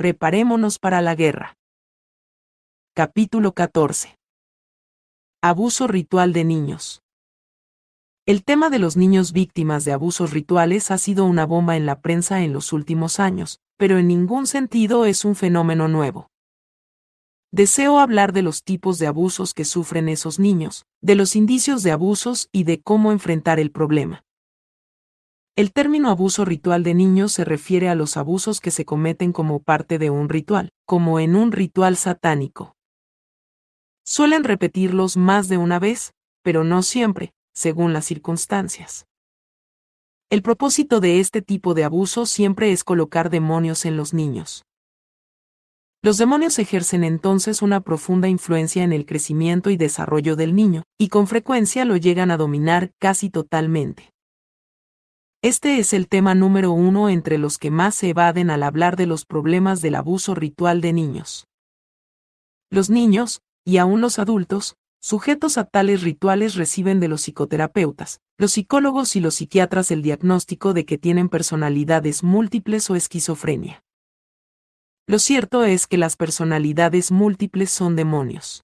Preparémonos para la guerra. Capítulo 14. Abuso ritual de niños. El tema de los niños víctimas de abusos rituales ha sido una bomba en la prensa en los últimos años, pero en ningún sentido es un fenómeno nuevo. Deseo hablar de los tipos de abusos que sufren esos niños, de los indicios de abusos y de cómo enfrentar el problema. El término abuso ritual de niños se refiere a los abusos que se cometen como parte de un ritual, como en un ritual satánico. Suelen repetirlos más de una vez, pero no siempre, según las circunstancias. El propósito de este tipo de abuso siempre es colocar demonios en los niños. Los demonios ejercen entonces una profunda influencia en el crecimiento y desarrollo del niño, y con frecuencia lo llegan a dominar casi totalmente. Este es el tema número uno entre los que más se evaden al hablar de los problemas del abuso ritual de niños. Los niños, y aún los adultos, sujetos a tales rituales reciben de los psicoterapeutas, los psicólogos y los psiquiatras el diagnóstico de que tienen personalidades múltiples o esquizofrenia. Lo cierto es que las personalidades múltiples son demonios.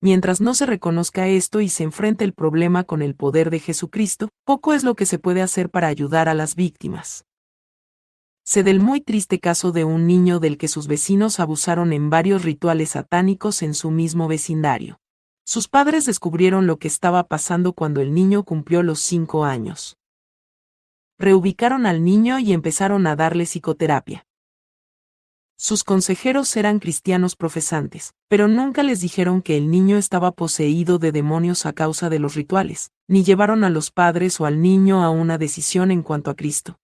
Mientras no se reconozca esto y se enfrente el problema con el poder de Jesucristo, poco es lo que se puede hacer para ayudar a las víctimas. Sé del muy triste caso de un niño del que sus vecinos abusaron en varios rituales satánicos en su mismo vecindario. Sus padres descubrieron lo que estaba pasando cuando el niño cumplió los cinco años. Reubicaron al niño y empezaron a darle psicoterapia. Sus consejeros eran cristianos profesantes, pero nunca les dijeron que el niño estaba poseído de demonios a causa de los rituales, ni llevaron a los padres o al niño a una decisión en cuanto a Cristo.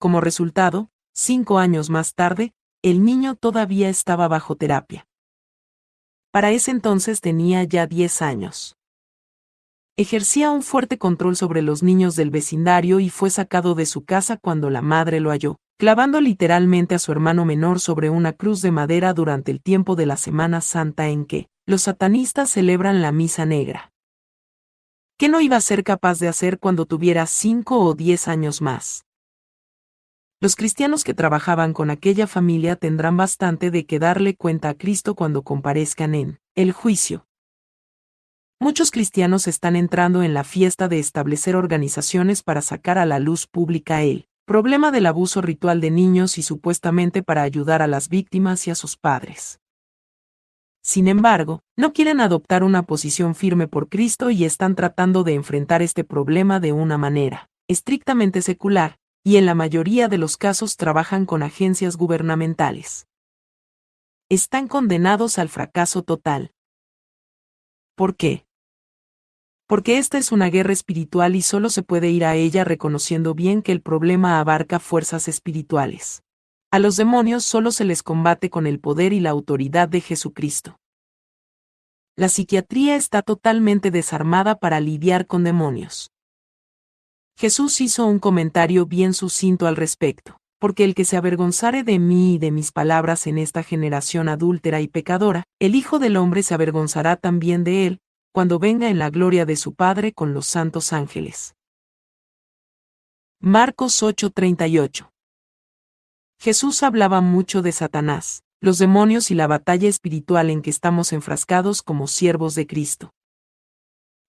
Como resultado, cinco años más tarde, el niño todavía estaba bajo terapia. Para ese entonces tenía ya diez años. Ejercía un fuerte control sobre los niños del vecindario y fue sacado de su casa cuando la madre lo halló, clavando literalmente a su hermano menor sobre una cruz de madera durante el tiempo de la Semana Santa en que los satanistas celebran la misa negra. ¿Qué no iba a ser capaz de hacer cuando tuviera cinco o diez años más? Los cristianos que trabajaban con aquella familia tendrán bastante de que darle cuenta a Cristo cuando comparezcan en el juicio. Muchos cristianos están entrando en la fiesta de establecer organizaciones para sacar a la luz pública el Problema del abuso ritual de niños y supuestamente para ayudar a las víctimas y a sus padres. Sin embargo, no quieren adoptar una posición firme por Cristo y están tratando de enfrentar este problema de una manera estrictamente secular, y en la mayoría de los casos trabajan con agencias gubernamentales. Están condenados al fracaso total. ¿Por qué? Porque esta es una guerra espiritual y solo se puede ir a ella reconociendo bien que el problema abarca fuerzas espirituales. A los demonios solo se les combate con el poder y la autoridad de Jesucristo. La psiquiatría está totalmente desarmada para lidiar con demonios. Jesús hizo un comentario bien sucinto al respecto, porque el que se avergonzare de mí y de mis palabras en esta generación adúltera y pecadora, el Hijo del Hombre se avergonzará también de él, cuando venga en la gloria de su Padre con los santos ángeles. Marcos 8:38 Jesús hablaba mucho de Satanás, los demonios y la batalla espiritual en que estamos enfrascados como siervos de Cristo.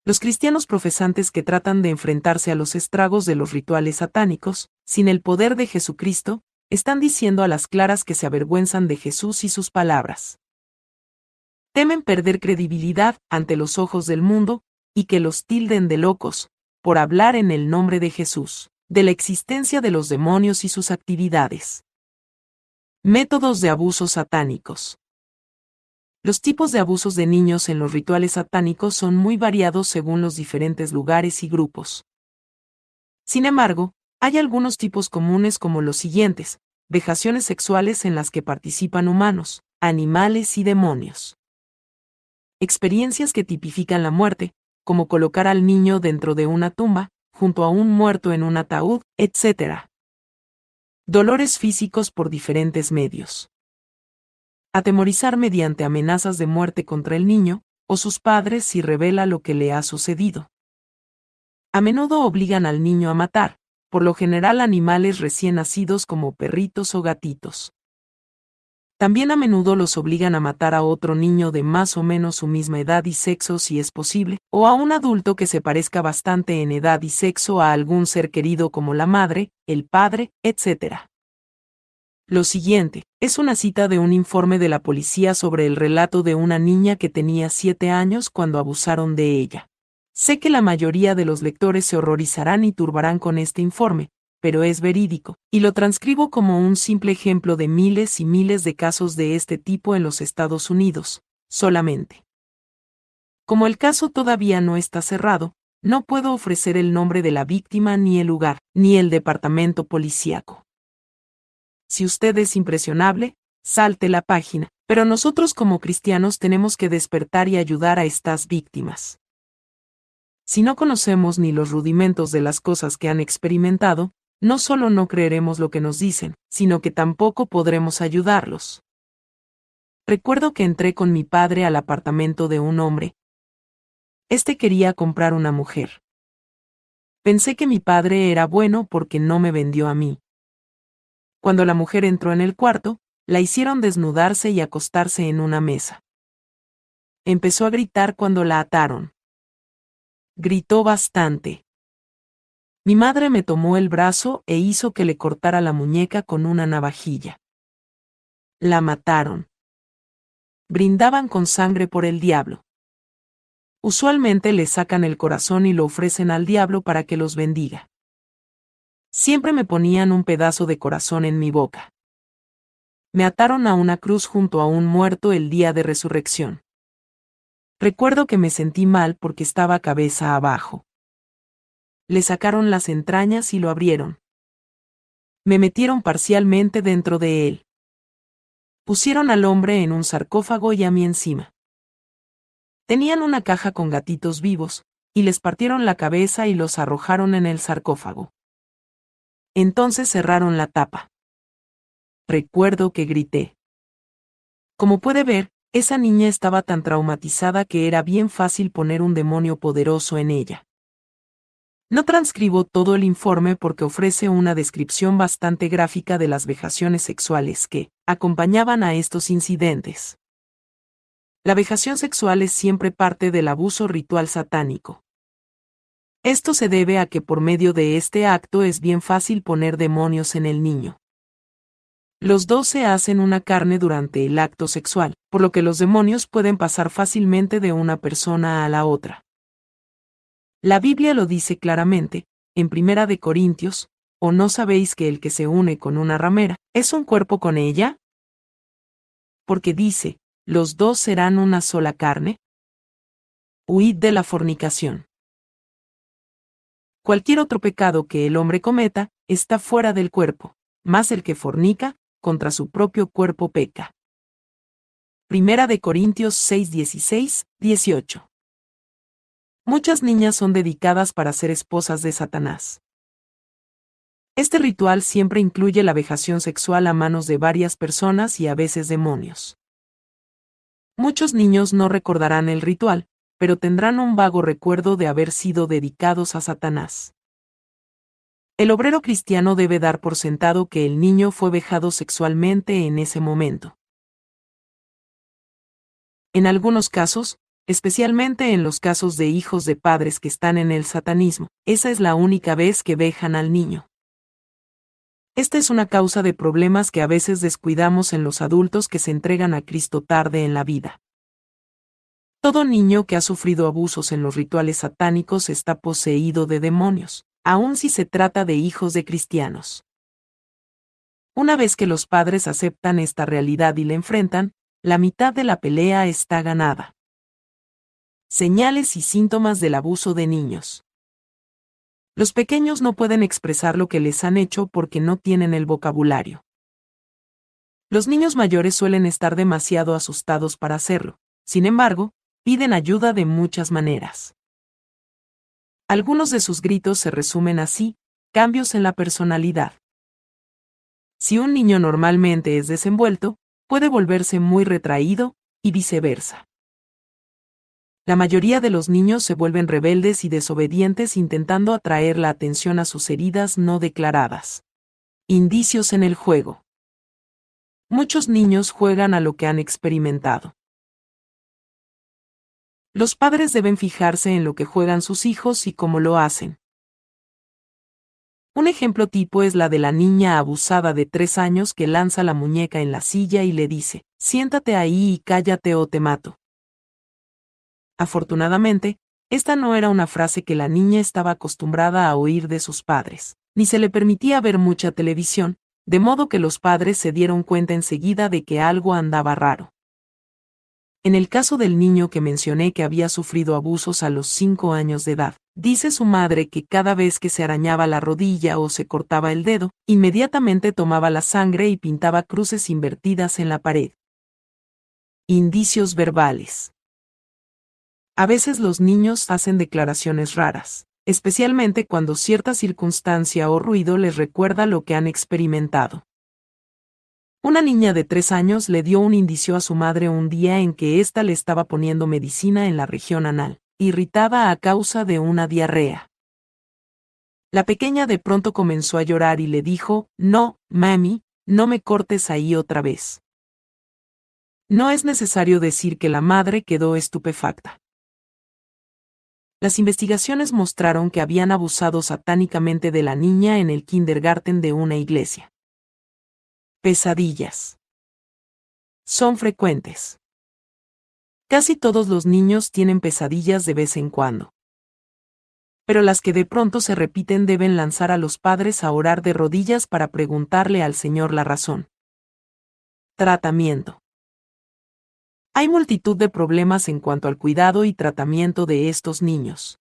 Los cristianos profesantes que tratan de enfrentarse a los estragos de los rituales satánicos, sin el poder de Jesucristo, están diciendo a las claras que se avergüenzan de Jesús y sus palabras temen perder credibilidad ante los ojos del mundo, y que los tilden de locos, por hablar en el nombre de Jesús, de la existencia de los demonios y sus actividades. Métodos de abusos satánicos. Los tipos de abusos de niños en los rituales satánicos son muy variados según los diferentes lugares y grupos. Sin embargo, hay algunos tipos comunes como los siguientes, vejaciones sexuales en las que participan humanos, animales y demonios experiencias que tipifican la muerte, como colocar al niño dentro de una tumba, junto a un muerto en un ataúd, etc. Dolores físicos por diferentes medios. Atemorizar mediante amenazas de muerte contra el niño, o sus padres si revela lo que le ha sucedido. A menudo obligan al niño a matar, por lo general animales recién nacidos como perritos o gatitos. También a menudo los obligan a matar a otro niño de más o menos su misma edad y sexo si es posible, o a un adulto que se parezca bastante en edad y sexo a algún ser querido como la madre, el padre, etc. Lo siguiente, es una cita de un informe de la policía sobre el relato de una niña que tenía siete años cuando abusaron de ella. Sé que la mayoría de los lectores se horrorizarán y turbarán con este informe, pero es verídico, y lo transcribo como un simple ejemplo de miles y miles de casos de este tipo en los Estados Unidos, solamente. Como el caso todavía no está cerrado, no puedo ofrecer el nombre de la víctima ni el lugar, ni el departamento policíaco. Si usted es impresionable, salte la página, pero nosotros como cristianos tenemos que despertar y ayudar a estas víctimas. Si no conocemos ni los rudimentos de las cosas que han experimentado, no solo no creeremos lo que nos dicen, sino que tampoco podremos ayudarlos. Recuerdo que entré con mi padre al apartamento de un hombre. Este quería comprar una mujer. Pensé que mi padre era bueno porque no me vendió a mí. Cuando la mujer entró en el cuarto, la hicieron desnudarse y acostarse en una mesa. Empezó a gritar cuando la ataron. Gritó bastante. Mi madre me tomó el brazo e hizo que le cortara la muñeca con una navajilla. La mataron. Brindaban con sangre por el diablo. Usualmente le sacan el corazón y lo ofrecen al diablo para que los bendiga. Siempre me ponían un pedazo de corazón en mi boca. Me ataron a una cruz junto a un muerto el día de resurrección. Recuerdo que me sentí mal porque estaba cabeza abajo le sacaron las entrañas y lo abrieron. Me metieron parcialmente dentro de él. Pusieron al hombre en un sarcófago y a mí encima. Tenían una caja con gatitos vivos, y les partieron la cabeza y los arrojaron en el sarcófago. Entonces cerraron la tapa. Recuerdo que grité. Como puede ver, esa niña estaba tan traumatizada que era bien fácil poner un demonio poderoso en ella. No transcribo todo el informe porque ofrece una descripción bastante gráfica de las vejaciones sexuales que acompañaban a estos incidentes. La vejación sexual es siempre parte del abuso ritual satánico. Esto se debe a que por medio de este acto es bien fácil poner demonios en el niño. Los dos se hacen una carne durante el acto sexual, por lo que los demonios pueden pasar fácilmente de una persona a la otra. La Biblia lo dice claramente, en Primera de Corintios, ¿o no sabéis que el que se une con una ramera es un cuerpo con ella? Porque dice, los dos serán una sola carne. Huid de la fornicación. Cualquier otro pecado que el hombre cometa está fuera del cuerpo, más el que fornica, contra su propio cuerpo peca. Primera de Corintios 6, 16, 18. Muchas niñas son dedicadas para ser esposas de Satanás. Este ritual siempre incluye la vejación sexual a manos de varias personas y a veces demonios. Muchos niños no recordarán el ritual, pero tendrán un vago recuerdo de haber sido dedicados a Satanás. El obrero cristiano debe dar por sentado que el niño fue vejado sexualmente en ese momento. En algunos casos, especialmente en los casos de hijos de padres que están en el satanismo, esa es la única vez que vejan al niño. Esta es una causa de problemas que a veces descuidamos en los adultos que se entregan a Cristo tarde en la vida. Todo niño que ha sufrido abusos en los rituales satánicos está poseído de demonios, aun si se trata de hijos de cristianos. Una vez que los padres aceptan esta realidad y la enfrentan, la mitad de la pelea está ganada. Señales y síntomas del abuso de niños. Los pequeños no pueden expresar lo que les han hecho porque no tienen el vocabulario. Los niños mayores suelen estar demasiado asustados para hacerlo, sin embargo, piden ayuda de muchas maneras. Algunos de sus gritos se resumen así, cambios en la personalidad. Si un niño normalmente es desenvuelto, puede volverse muy retraído, y viceversa. La mayoría de los niños se vuelven rebeldes y desobedientes intentando atraer la atención a sus heridas no declaradas. Indicios en el juego. Muchos niños juegan a lo que han experimentado. Los padres deben fijarse en lo que juegan sus hijos y cómo lo hacen. Un ejemplo tipo es la de la niña abusada de tres años que lanza la muñeca en la silla y le dice, siéntate ahí y cállate o te mato. Afortunadamente, esta no era una frase que la niña estaba acostumbrada a oír de sus padres, ni se le permitía ver mucha televisión, de modo que los padres se dieron cuenta enseguida de que algo andaba raro. En el caso del niño que mencioné que había sufrido abusos a los cinco años de edad, dice su madre que cada vez que se arañaba la rodilla o se cortaba el dedo, inmediatamente tomaba la sangre y pintaba cruces invertidas en la pared. Indicios verbales. A veces los niños hacen declaraciones raras, especialmente cuando cierta circunstancia o ruido les recuerda lo que han experimentado. Una niña de tres años le dio un indicio a su madre un día en que ésta le estaba poniendo medicina en la región anal, irritada a causa de una diarrea. La pequeña de pronto comenzó a llorar y le dijo, No, mami, no me cortes ahí otra vez. No es necesario decir que la madre quedó estupefacta. Las investigaciones mostraron que habían abusado satánicamente de la niña en el kindergarten de una iglesia. Pesadillas. Son frecuentes. Casi todos los niños tienen pesadillas de vez en cuando. Pero las que de pronto se repiten deben lanzar a los padres a orar de rodillas para preguntarle al Señor la razón. Tratamiento. Hay multitud de problemas en cuanto al cuidado y tratamiento de estos niños.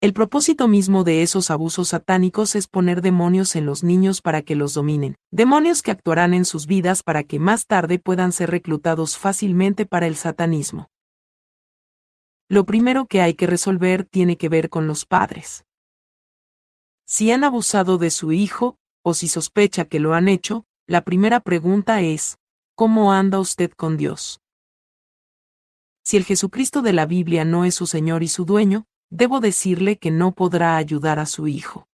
El propósito mismo de esos abusos satánicos es poner demonios en los niños para que los dominen, demonios que actuarán en sus vidas para que más tarde puedan ser reclutados fácilmente para el satanismo. Lo primero que hay que resolver tiene que ver con los padres. Si han abusado de su hijo, o si sospecha que lo han hecho, la primera pregunta es, ¿cómo anda usted con Dios? Si el Jesucristo de la Biblia no es su Señor y su dueño, debo decirle que no podrá ayudar a su hijo.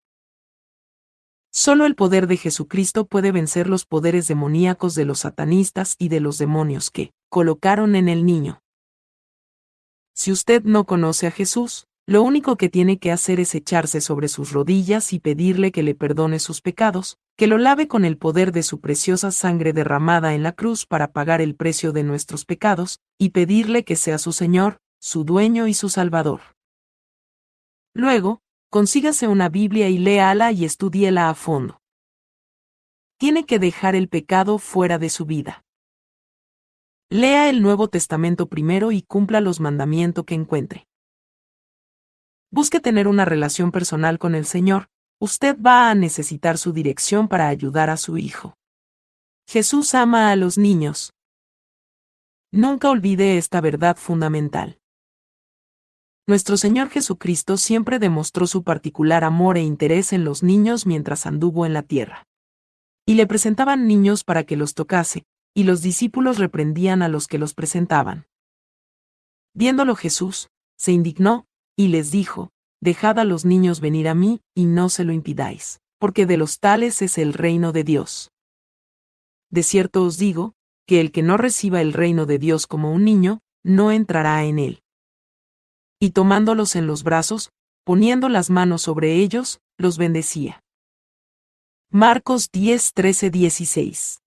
Solo el poder de Jesucristo puede vencer los poderes demoníacos de los satanistas y de los demonios que colocaron en el niño. Si usted no conoce a Jesús, lo único que tiene que hacer es echarse sobre sus rodillas y pedirle que le perdone sus pecados, que lo lave con el poder de su preciosa sangre derramada en la cruz para pagar el precio de nuestros pecados, y pedirle que sea su Señor, su dueño y su Salvador. Luego, consígase una Biblia y léala y estúdiela a fondo. Tiene que dejar el pecado fuera de su vida. Lea el Nuevo Testamento primero y cumpla los mandamientos que encuentre. Busque tener una relación personal con el Señor, usted va a necesitar su dirección para ayudar a su hijo. Jesús ama a los niños. Nunca olvide esta verdad fundamental. Nuestro Señor Jesucristo siempre demostró su particular amor e interés en los niños mientras anduvo en la tierra. Y le presentaban niños para que los tocase, y los discípulos reprendían a los que los presentaban. Viéndolo Jesús, se indignó, y les dijo, Dejad a los niños venir a mí, y no se lo impidáis, porque de los tales es el reino de Dios. De cierto os digo, que el que no reciba el reino de Dios como un niño, no entrará en él y tomándolos en los brazos, poniendo las manos sobre ellos, los bendecía. Marcos 10, 13, 16.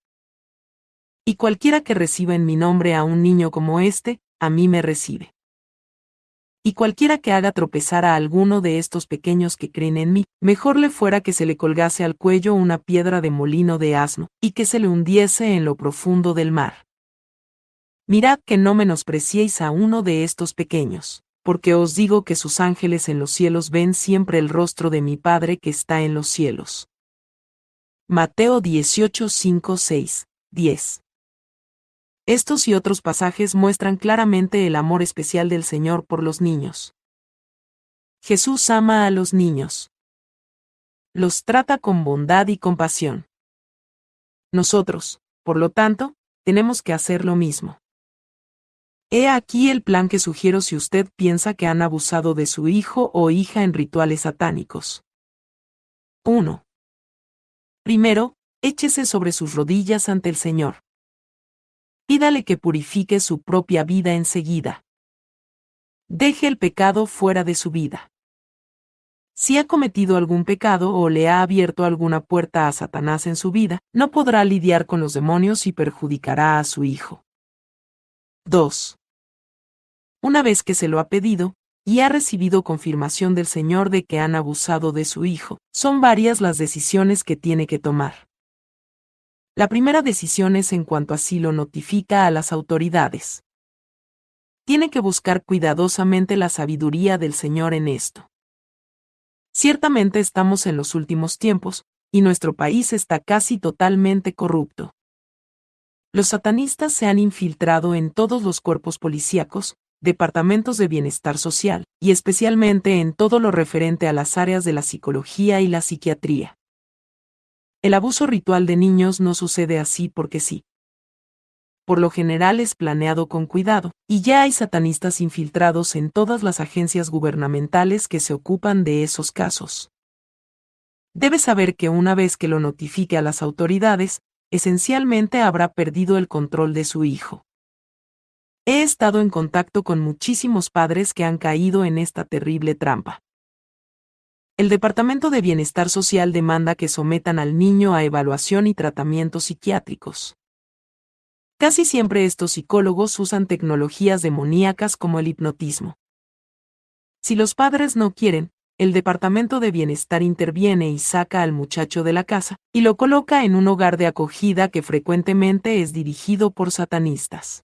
Y cualquiera que reciba en mi nombre a un niño como este, a mí me recibe. Y cualquiera que haga tropezar a alguno de estos pequeños que creen en mí, mejor le fuera que se le colgase al cuello una piedra de molino de asno, y que se le hundiese en lo profundo del mar. Mirad que no menospreciéis a uno de estos pequeños porque os digo que sus ángeles en los cielos ven siempre el rostro de mi Padre que está en los cielos. Mateo 18, 5, 6, 10. Estos y otros pasajes muestran claramente el amor especial del Señor por los niños. Jesús ama a los niños. Los trata con bondad y compasión. Nosotros, por lo tanto, tenemos que hacer lo mismo. He aquí el plan que sugiero si usted piensa que han abusado de su hijo o hija en rituales satánicos. 1. Primero, échese sobre sus rodillas ante el Señor. Pídale que purifique su propia vida enseguida. Deje el pecado fuera de su vida. Si ha cometido algún pecado o le ha abierto alguna puerta a Satanás en su vida, no podrá lidiar con los demonios y perjudicará a su hijo. 2. Una vez que se lo ha pedido, y ha recibido confirmación del Señor de que han abusado de su hijo, son varias las decisiones que tiene que tomar. La primera decisión es en cuanto así lo notifica a las autoridades. Tiene que buscar cuidadosamente la sabiduría del Señor en esto. Ciertamente estamos en los últimos tiempos, y nuestro país está casi totalmente corrupto. Los satanistas se han infiltrado en todos los cuerpos policíacos, departamentos de bienestar social, y especialmente en todo lo referente a las áreas de la psicología y la psiquiatría. El abuso ritual de niños no sucede así porque sí. Por lo general es planeado con cuidado, y ya hay satanistas infiltrados en todas las agencias gubernamentales que se ocupan de esos casos. Debe saber que una vez que lo notifique a las autoridades, esencialmente habrá perdido el control de su hijo. He estado en contacto con muchísimos padres que han caído en esta terrible trampa. El Departamento de Bienestar Social demanda que sometan al niño a evaluación y tratamientos psiquiátricos. Casi siempre estos psicólogos usan tecnologías demoníacas como el hipnotismo. Si los padres no quieren, el Departamento de Bienestar interviene y saca al muchacho de la casa, y lo coloca en un hogar de acogida que frecuentemente es dirigido por satanistas.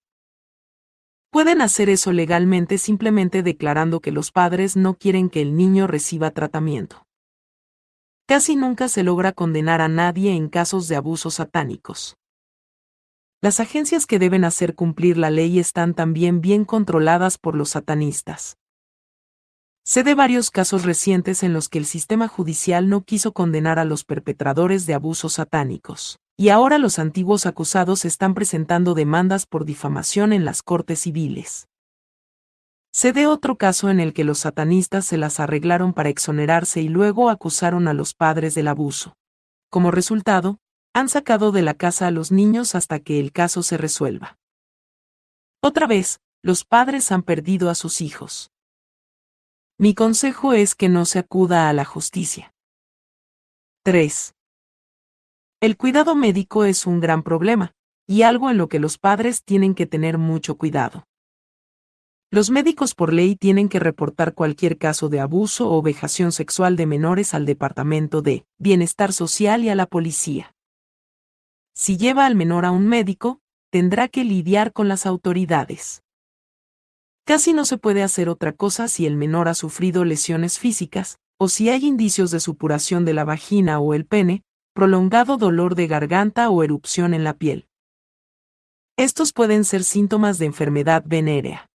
Pueden hacer eso legalmente simplemente declarando que los padres no quieren que el niño reciba tratamiento. Casi nunca se logra condenar a nadie en casos de abusos satánicos. Las agencias que deben hacer cumplir la ley están también bien controladas por los satanistas. Sé de varios casos recientes en los que el sistema judicial no quiso condenar a los perpetradores de abusos satánicos y ahora los antiguos acusados están presentando demandas por difamación en las cortes civiles. Se de otro caso en el que los satanistas se las arreglaron para exonerarse y luego acusaron a los padres del abuso. Como resultado, han sacado de la casa a los niños hasta que el caso se resuelva. Otra vez, los padres han perdido a sus hijos. Mi consejo es que no se acuda a la justicia. 3. El cuidado médico es un gran problema, y algo en lo que los padres tienen que tener mucho cuidado. Los médicos por ley tienen que reportar cualquier caso de abuso o vejación sexual de menores al Departamento de Bienestar Social y a la policía. Si lleva al menor a un médico, tendrá que lidiar con las autoridades. Casi no se puede hacer otra cosa si el menor ha sufrido lesiones físicas, o si hay indicios de supuración de la vagina o el pene, prolongado dolor de garganta o erupción en la piel. Estos pueden ser síntomas de enfermedad venérea.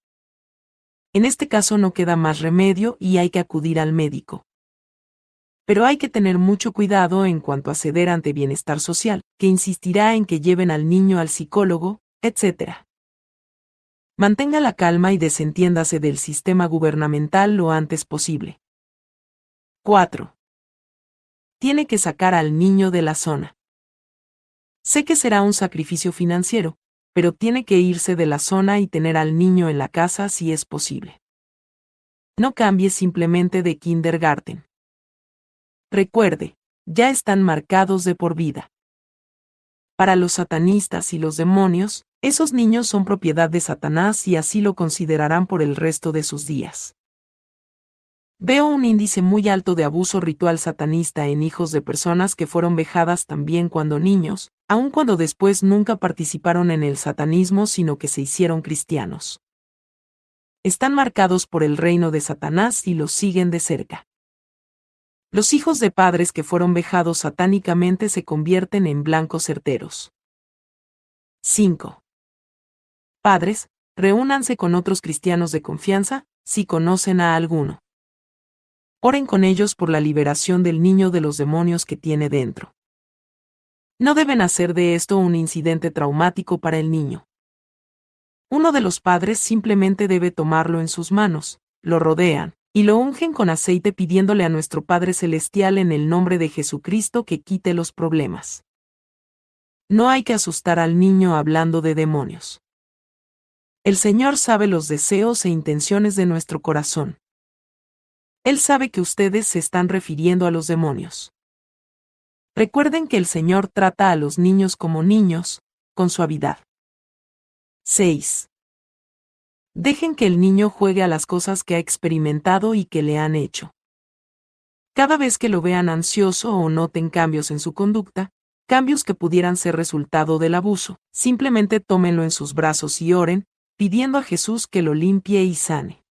En este caso no queda más remedio y hay que acudir al médico. Pero hay que tener mucho cuidado en cuanto a ceder ante bienestar social, que insistirá en que lleven al niño al psicólogo, etc. Mantenga la calma y desentiéndase del sistema gubernamental lo antes posible. 4 tiene que sacar al niño de la zona. Sé que será un sacrificio financiero, pero tiene que irse de la zona y tener al niño en la casa si es posible. No cambie simplemente de kindergarten. Recuerde, ya están marcados de por vida. Para los satanistas y los demonios, esos niños son propiedad de Satanás y así lo considerarán por el resto de sus días. Veo un índice muy alto de abuso ritual satanista en hijos de personas que fueron vejadas también cuando niños, aun cuando después nunca participaron en el satanismo sino que se hicieron cristianos. Están marcados por el reino de Satanás y los siguen de cerca. Los hijos de padres que fueron vejados satánicamente se convierten en blancos certeros. 5. Padres, reúnanse con otros cristianos de confianza, si conocen a alguno. Oren con ellos por la liberación del niño de los demonios que tiene dentro. No deben hacer de esto un incidente traumático para el niño. Uno de los padres simplemente debe tomarlo en sus manos, lo rodean, y lo ungen con aceite pidiéndole a nuestro Padre Celestial en el nombre de Jesucristo que quite los problemas. No hay que asustar al niño hablando de demonios. El Señor sabe los deseos e intenciones de nuestro corazón. Él sabe que ustedes se están refiriendo a los demonios. Recuerden que el Señor trata a los niños como niños, con suavidad. 6. Dejen que el niño juegue a las cosas que ha experimentado y que le han hecho. Cada vez que lo vean ansioso o noten cambios en su conducta, cambios que pudieran ser resultado del abuso, simplemente tómenlo en sus brazos y oren, pidiendo a Jesús que lo limpie y sane.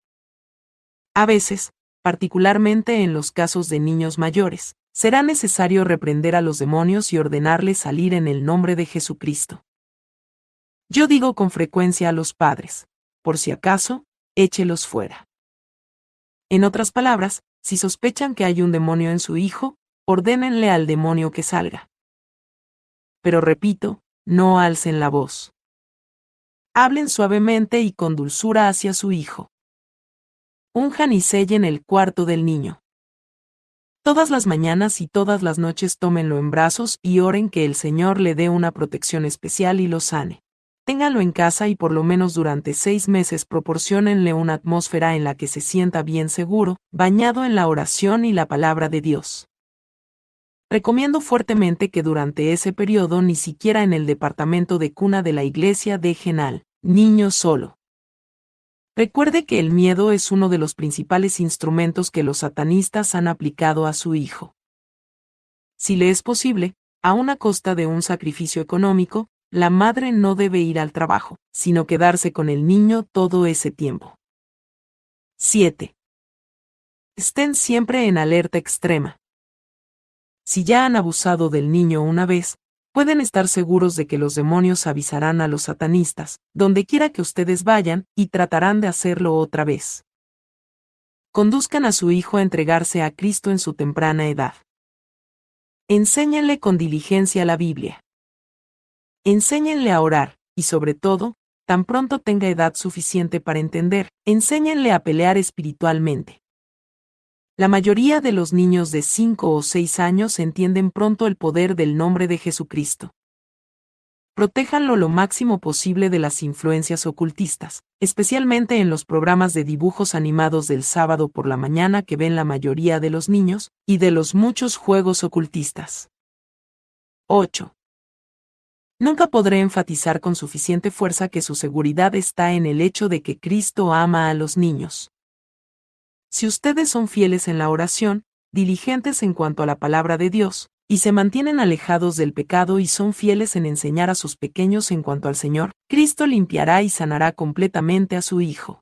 A veces, particularmente en los casos de niños mayores, será necesario reprender a los demonios y ordenarles salir en el nombre de Jesucristo. Yo digo con frecuencia a los padres, por si acaso, échelos fuera. En otras palabras, si sospechan que hay un demonio en su hijo, ordénenle al demonio que salga. Pero repito, no alcen la voz. Hablen suavemente y con dulzura hacia su hijo. Unjan y sellen el cuarto del niño. Todas las mañanas y todas las noches tómenlo en brazos y oren que el Señor le dé una protección especial y lo sane. Ténganlo en casa y por lo menos durante seis meses proporcionenle una atmósfera en la que se sienta bien seguro, bañado en la oración y la palabra de Dios. Recomiendo fuertemente que durante ese periodo ni siquiera en el departamento de cuna de la iglesia dejen al niño solo. Recuerde que el miedo es uno de los principales instrumentos que los satanistas han aplicado a su hijo. Si le es posible, a una costa de un sacrificio económico, la madre no debe ir al trabajo, sino quedarse con el niño todo ese tiempo. 7. Estén siempre en alerta extrema. Si ya han abusado del niño una vez, pueden estar seguros de que los demonios avisarán a los satanistas, donde quiera que ustedes vayan, y tratarán de hacerlo otra vez. Conduzcan a su hijo a entregarse a Cristo en su temprana edad. Enséñenle con diligencia la Biblia. Enséñenle a orar, y sobre todo, tan pronto tenga edad suficiente para entender, enséñenle a pelear espiritualmente. La mayoría de los niños de 5 o 6 años entienden pronto el poder del nombre de Jesucristo. Protéjanlo lo máximo posible de las influencias ocultistas, especialmente en los programas de dibujos animados del sábado por la mañana que ven la mayoría de los niños, y de los muchos juegos ocultistas. 8. Nunca podré enfatizar con suficiente fuerza que su seguridad está en el hecho de que Cristo ama a los niños. Si ustedes son fieles en la oración, diligentes en cuanto a la palabra de Dios, y se mantienen alejados del pecado y son fieles en enseñar a sus pequeños en cuanto al Señor, Cristo limpiará y sanará completamente a su Hijo.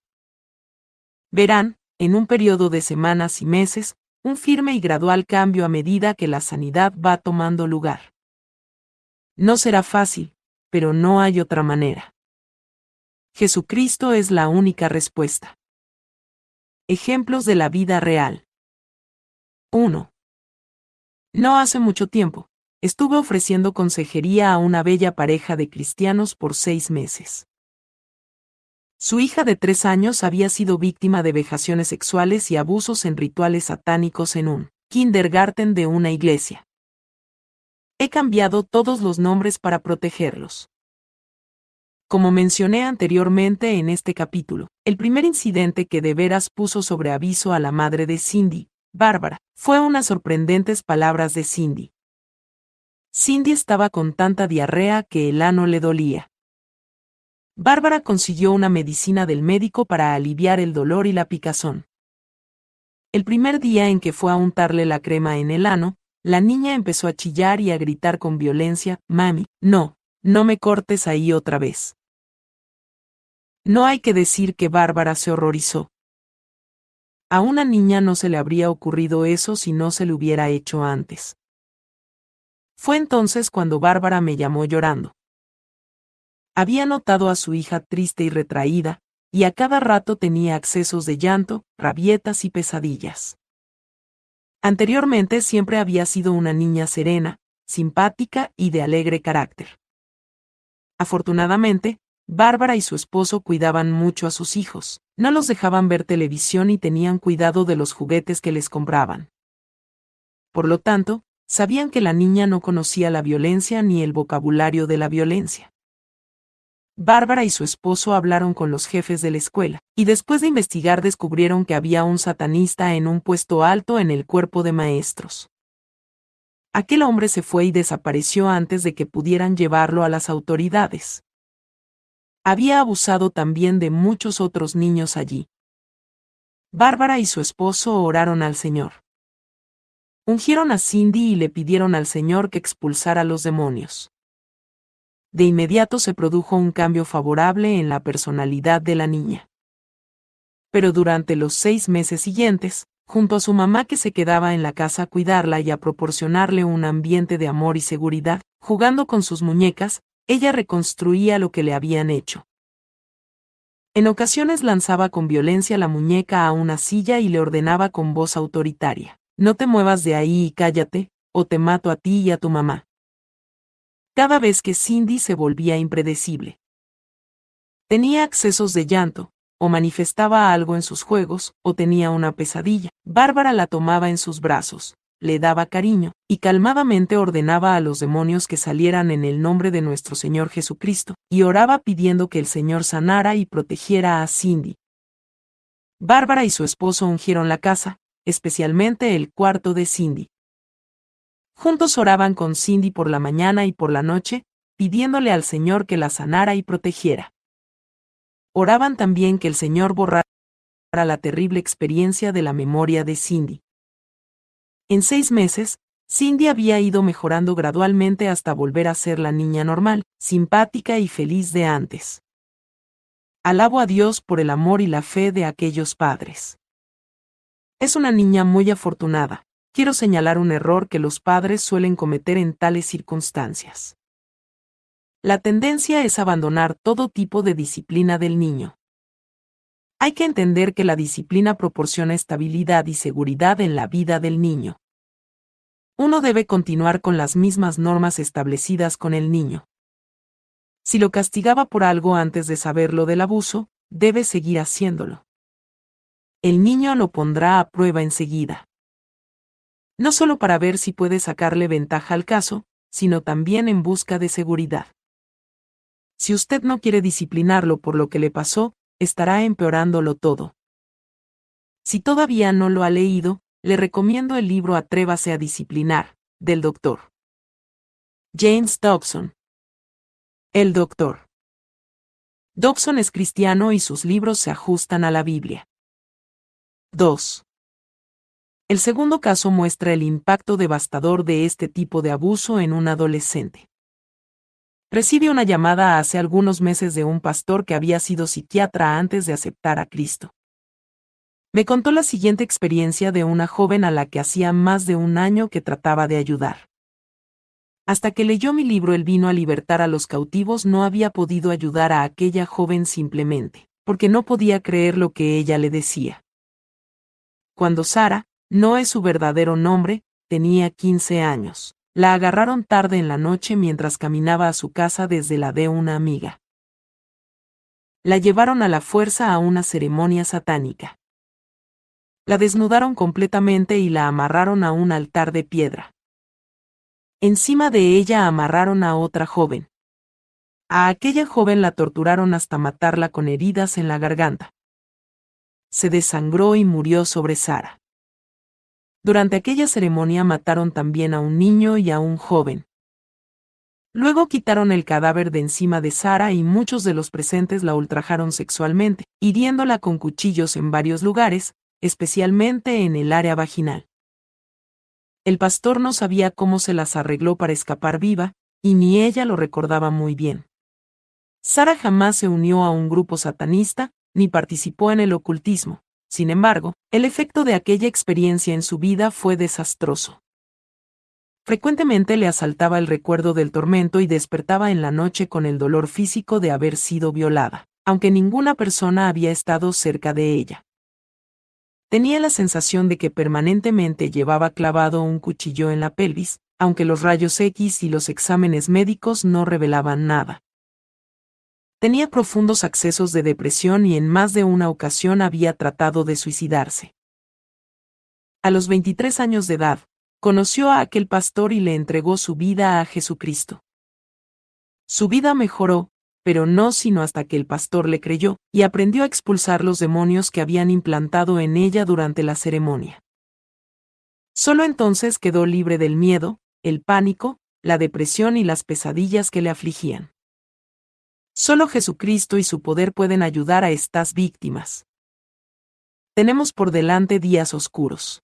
Verán, en un periodo de semanas y meses, un firme y gradual cambio a medida que la sanidad va tomando lugar. No será fácil, pero no hay otra manera. Jesucristo es la única respuesta. Ejemplos de la vida real. 1. No hace mucho tiempo, estuve ofreciendo consejería a una bella pareja de cristianos por seis meses. Su hija de tres años había sido víctima de vejaciones sexuales y abusos en rituales satánicos en un kindergarten de una iglesia. He cambiado todos los nombres para protegerlos. Como mencioné anteriormente en este capítulo, el primer incidente que de veras puso sobre aviso a la madre de Cindy, Bárbara, fue unas sorprendentes palabras de Cindy. Cindy estaba con tanta diarrea que el ano le dolía. Bárbara consiguió una medicina del médico para aliviar el dolor y la picazón. El primer día en que fue a untarle la crema en el ano, la niña empezó a chillar y a gritar con violencia, Mami, no, no me cortes ahí otra vez. No hay que decir que Bárbara se horrorizó. A una niña no se le habría ocurrido eso si no se lo hubiera hecho antes. Fue entonces cuando Bárbara me llamó llorando. Había notado a su hija triste y retraída, y a cada rato tenía accesos de llanto, rabietas y pesadillas. Anteriormente siempre había sido una niña serena, simpática y de alegre carácter. Afortunadamente, Bárbara y su esposo cuidaban mucho a sus hijos, no los dejaban ver televisión y tenían cuidado de los juguetes que les compraban. Por lo tanto, sabían que la niña no conocía la violencia ni el vocabulario de la violencia. Bárbara y su esposo hablaron con los jefes de la escuela, y después de investigar descubrieron que había un satanista en un puesto alto en el cuerpo de maestros. Aquel hombre se fue y desapareció antes de que pudieran llevarlo a las autoridades. Había abusado también de muchos otros niños allí. Bárbara y su esposo oraron al Señor. Ungieron a Cindy y le pidieron al Señor que expulsara los demonios. De inmediato se produjo un cambio favorable en la personalidad de la niña. Pero durante los seis meses siguientes, junto a su mamá que se quedaba en la casa a cuidarla y a proporcionarle un ambiente de amor y seguridad, jugando con sus muñecas, ella reconstruía lo que le habían hecho. En ocasiones lanzaba con violencia la muñeca a una silla y le ordenaba con voz autoritaria, no te muevas de ahí y cállate, o te mato a ti y a tu mamá. Cada vez que Cindy se volvía impredecible. Tenía accesos de llanto, o manifestaba algo en sus juegos, o tenía una pesadilla. Bárbara la tomaba en sus brazos, le daba cariño, y calmadamente ordenaba a los demonios que salieran en el nombre de nuestro Señor Jesucristo, y oraba pidiendo que el Señor sanara y protegiera a Cindy. Bárbara y su esposo ungieron la casa, especialmente el cuarto de Cindy. Juntos oraban con Cindy por la mañana y por la noche, pidiéndole al Señor que la sanara y protegiera. Oraban también que el Señor borrara la terrible experiencia de la memoria de Cindy. En seis meses, Cindy había ido mejorando gradualmente hasta volver a ser la niña normal, simpática y feliz de antes. Alabo a Dios por el amor y la fe de aquellos padres. Es una niña muy afortunada. Quiero señalar un error que los padres suelen cometer en tales circunstancias. La tendencia es abandonar todo tipo de disciplina del niño. Hay que entender que la disciplina proporciona estabilidad y seguridad en la vida del niño. Uno debe continuar con las mismas normas establecidas con el niño. Si lo castigaba por algo antes de saberlo del abuso, debe seguir haciéndolo. El niño lo pondrá a prueba enseguida. No solo para ver si puede sacarle ventaja al caso, sino también en busca de seguridad. Si usted no quiere disciplinarlo por lo que le pasó, estará empeorándolo todo. Si todavía no lo ha leído, le recomiendo el libro Atrévase a disciplinar, del Dr. James Dobson. El Doctor. Dobson es cristiano y sus libros se ajustan a la Biblia. 2. El segundo caso muestra el impacto devastador de este tipo de abuso en un adolescente. Recibe una llamada hace algunos meses de un pastor que había sido psiquiatra antes de aceptar a Cristo. Me contó la siguiente experiencia de una joven a la que hacía más de un año que trataba de ayudar. Hasta que leyó mi libro El vino a libertar a los cautivos no había podido ayudar a aquella joven simplemente, porque no podía creer lo que ella le decía. Cuando Sara, no es su verdadero nombre, tenía 15 años. La agarraron tarde en la noche mientras caminaba a su casa desde la de una amiga. La llevaron a la fuerza a una ceremonia satánica. La desnudaron completamente y la amarraron a un altar de piedra. Encima de ella amarraron a otra joven. A aquella joven la torturaron hasta matarla con heridas en la garganta. Se desangró y murió sobre Sara. Durante aquella ceremonia mataron también a un niño y a un joven. Luego quitaron el cadáver de encima de Sara y muchos de los presentes la ultrajaron sexualmente, hiriéndola con cuchillos en varios lugares, especialmente en el área vaginal. El pastor no sabía cómo se las arregló para escapar viva, y ni ella lo recordaba muy bien. Sara jamás se unió a un grupo satanista, ni participó en el ocultismo. Sin embargo, el efecto de aquella experiencia en su vida fue desastroso. Frecuentemente le asaltaba el recuerdo del tormento y despertaba en la noche con el dolor físico de haber sido violada, aunque ninguna persona había estado cerca de ella. Tenía la sensación de que permanentemente llevaba clavado un cuchillo en la pelvis, aunque los rayos X y los exámenes médicos no revelaban nada. Tenía profundos accesos de depresión y en más de una ocasión había tratado de suicidarse. A los 23 años de edad, conoció a aquel pastor y le entregó su vida a Jesucristo. Su vida mejoró, pero no sino hasta que el pastor le creyó, y aprendió a expulsar los demonios que habían implantado en ella durante la ceremonia. Solo entonces quedó libre del miedo, el pánico, la depresión y las pesadillas que le afligían. Solo Jesucristo y su poder pueden ayudar a estas víctimas. Tenemos por delante días oscuros.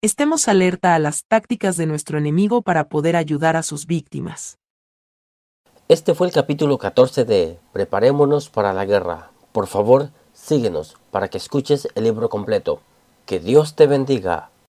Estemos alerta a las tácticas de nuestro enemigo para poder ayudar a sus víctimas. Este fue el capítulo 14 de Preparémonos para la guerra. Por favor, síguenos para que escuches el libro completo. Que Dios te bendiga.